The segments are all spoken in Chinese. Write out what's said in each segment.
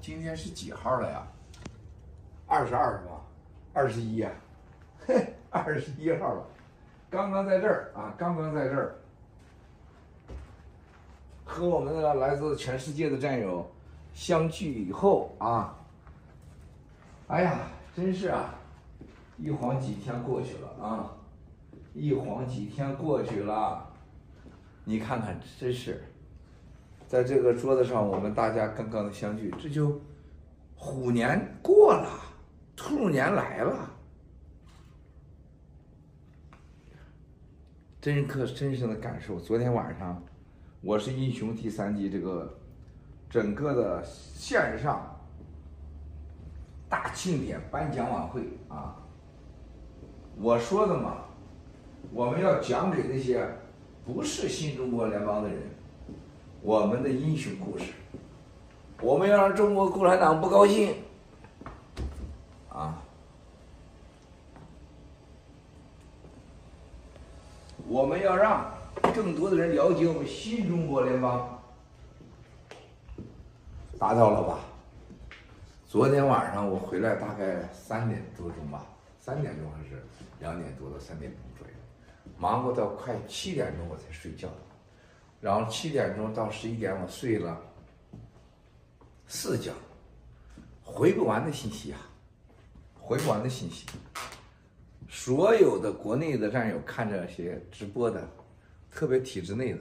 今天是几号了呀？二十二是吧？二十一呀，嘿，二十一号了。刚刚在这儿啊，刚刚在这儿，和我们的来自全世界的战友相聚以后啊，哎呀，真是啊，一晃几天过去了啊，一晃几天过去了，你看看，真是，在这个桌子上，我们大家刚刚的相聚，这就虎年过了，兔年来了。真可真实的感受。昨天晚上，我是英雄第三季这个整个的线上大庆典颁奖晚会啊，我说的嘛，我们要讲给那些不是新中国联邦的人，我们的英雄故事，我们要让中国共产党不高兴。啊。我们要让更多的人了解我们新中国联邦，达到了吧？昨天晚上我回来大概三点多钟吧，三点钟还是两点多到三点钟左右，忙活到快七点钟我才睡觉，然后七点钟到十一点我睡了四觉，回不完的信息啊，回不完的信息。所有的国内的战友看这些直播的，特别体制内的，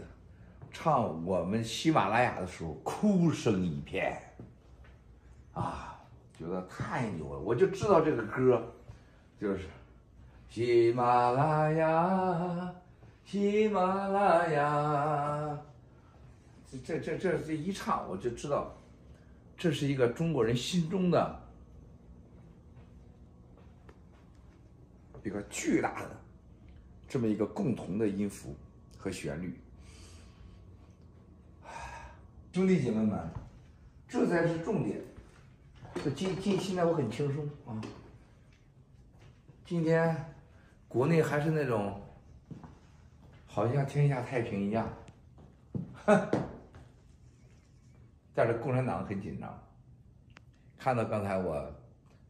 唱我们喜马拉雅的时候，哭声一片，啊，觉得太牛了！我就知道这个歌，就是喜马拉雅，喜马拉雅，这这这这一唱，我就知道，这是一个中国人心中的。一个巨大的这么一个共同的音符和旋律，兄弟姐妹们，这才是重点。这今今现在我很轻松啊，今天国内还是那种好像天下太平一样，哼，但是共产党很紧张。看到刚才我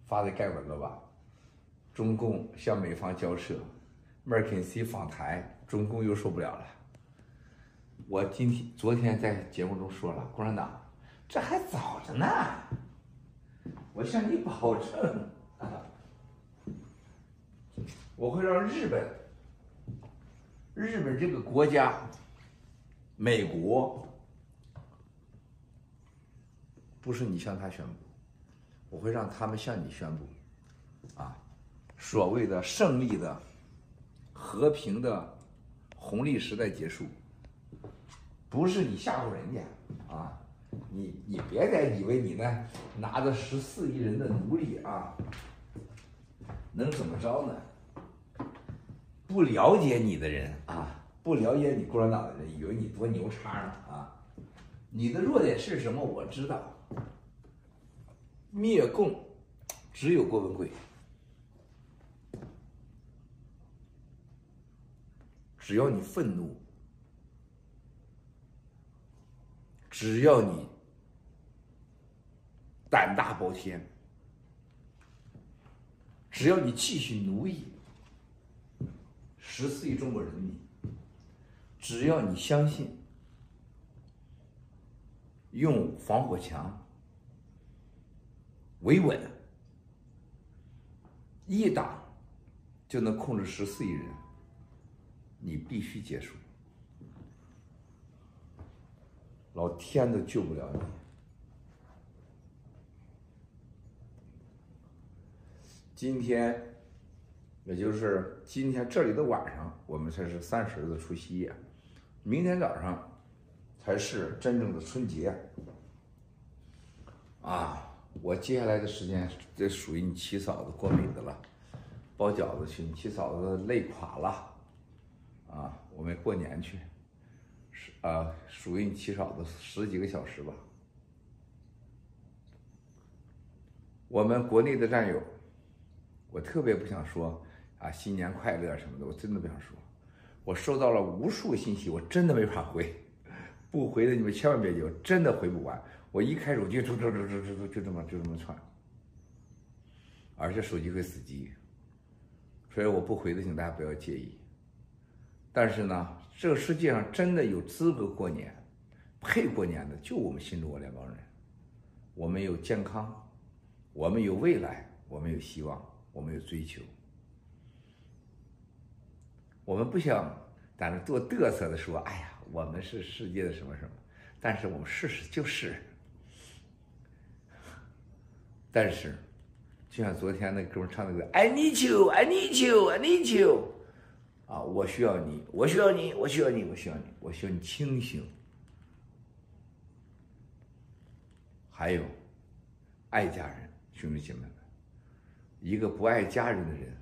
发的盖文了吧？中共向美方交涉，麦肯锡访台，中共又受不了了。我今天、昨天在节目中说了，共产党这还早着呢。我向你保证，我会让日本、日本这个国家、美国，不是你向他宣布，我会让他们向你宣布，啊。所谓的胜利的、和平的红利时代结束，不是你吓唬人家啊！你你别再以为你呢拿着十四亿人的奴隶啊，能怎么着呢？不了解你的人啊，不了解你共产党的人，以为你多牛叉呢啊！你的弱点是什么？我知道。灭共只有郭文贵。只要你愤怒，只要你胆大包天，只要你继续奴役十四亿中国人民，只要你相信用防火墙维稳，一打就能控制十四亿人。你必须结束，老天都救不了你。今天，也就是今天这里的晚上，我们才是三十的除夕夜，明天早上才是真正的春节。啊，我接下来的时间，这属于你七嫂子过敏的了，包饺子去，你七嫂子累垮了。啊，我们过年去，是啊，属于你七嫂子十几个小时吧。我们国内的战友，我特别不想说啊，新年快乐什么的，我真的不想说。我收到了无数信息，我真的没法回，不回的你们千万别急，我真的回不完。我一开手机，就就就就就就这么就这么传，而且手机会死机，所以我不回的，请大家不要介意。但是呢，这个世界上真的有资格过年、配过年的，就我们新中国联邦人。我们有健康，我们有未来，我们有希望，我们有追求。我们不想在那做嘚瑟的说：“哎呀，我们是世界的什么什么。”但是我们事实就是。但是，就像昨天那哥们唱那个 “I need you, I need you, I need you”，啊，我需要你，我需要你，我需要你，我需要你，我需要你清醒。还有，爱家人，兄弟姐妹们，一个不爱家人的人。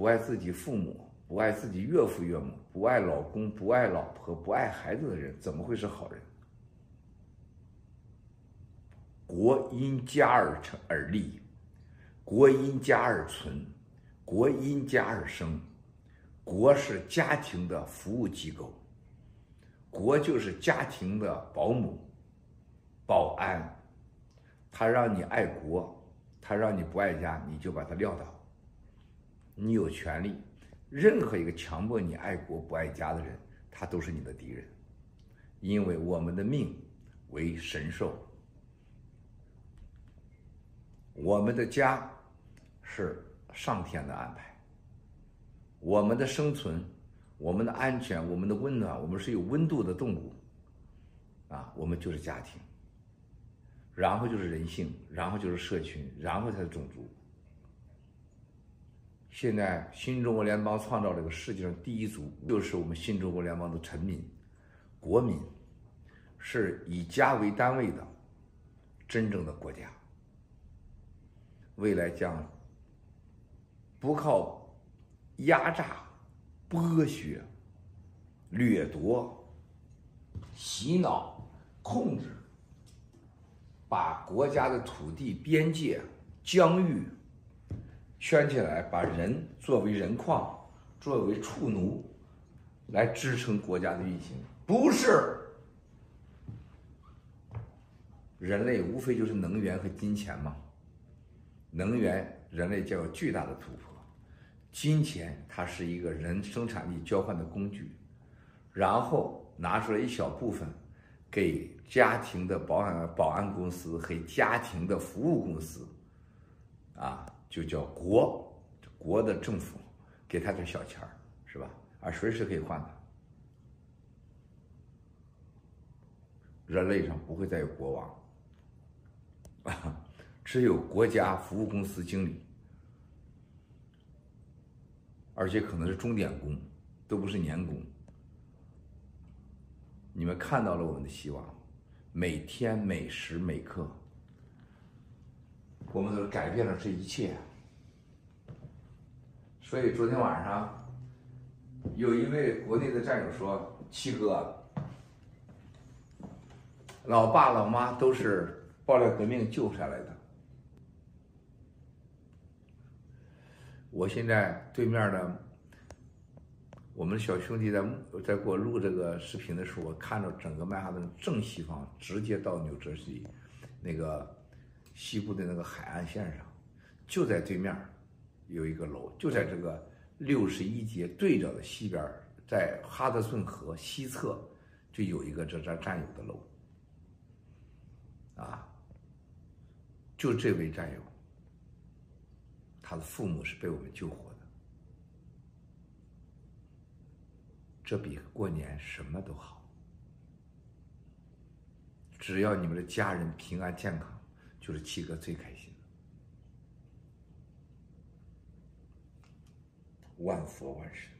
不爱自己父母，不爱自己岳父岳母，不爱老公，不爱老婆，不爱孩子的人，怎么会是好人？国因家而成而立，国因家而存，国因家而生。国是家庭的服务机构，国就是家庭的保姆、保安。他让你爱国，他让你不爱家，你就把他撂倒。你有权利，任何一个强迫你爱国不爱家的人，他都是你的敌人，因为我们的命为神授，我们的家是上天的安排，我们的生存、我们的安全、我们的温暖，我们是有温度的动物，啊，我们就是家庭，然后就是人性，然后就是社群，然后才是种族。现在新中国联邦创造这个世界上第一族，就是我们新中国联邦的臣民、国民，是以家为单位的真正的国家。未来将不靠压榨、剥削、掠夺、洗脑、控制，把国家的土地边界疆域。圈起来，把人作为人矿，作为畜奴，来支撑国家的运行，不是。人类无非就是能源和金钱嘛。能源，人类将有巨大的突破；金钱，它是一个人生产力交换的工具，然后拿出来一小部分，给家庭的保安保安公司和家庭的服务公司，啊。就叫国，国的政府给他点小钱儿，是吧？啊随时可以换的。人类上不会再有国王，啊，只有国家服务公司经理，而且可能是钟点工，都不是年工。你们看到了我们的希望，每天每时每刻。我们都改变了这一切，所以昨天晚上有一位国内的战友说：“七哥，老爸老妈都是爆料革命救下来的。”我现在对面的我们小兄弟在在给我录这个视频的时候，我看到整个曼哈顿正西方直接到纽泽西那个。西部的那个海岸线上，就在对面，有一个楼，就在这个六十一街对着的西边，在哈德逊河西侧，就有一个这这战友的楼。啊，就这位战友，他的父母是被我们救活的，这比过年什么都好。只要你们的家人平安健康。就是七哥最开心，万佛万神。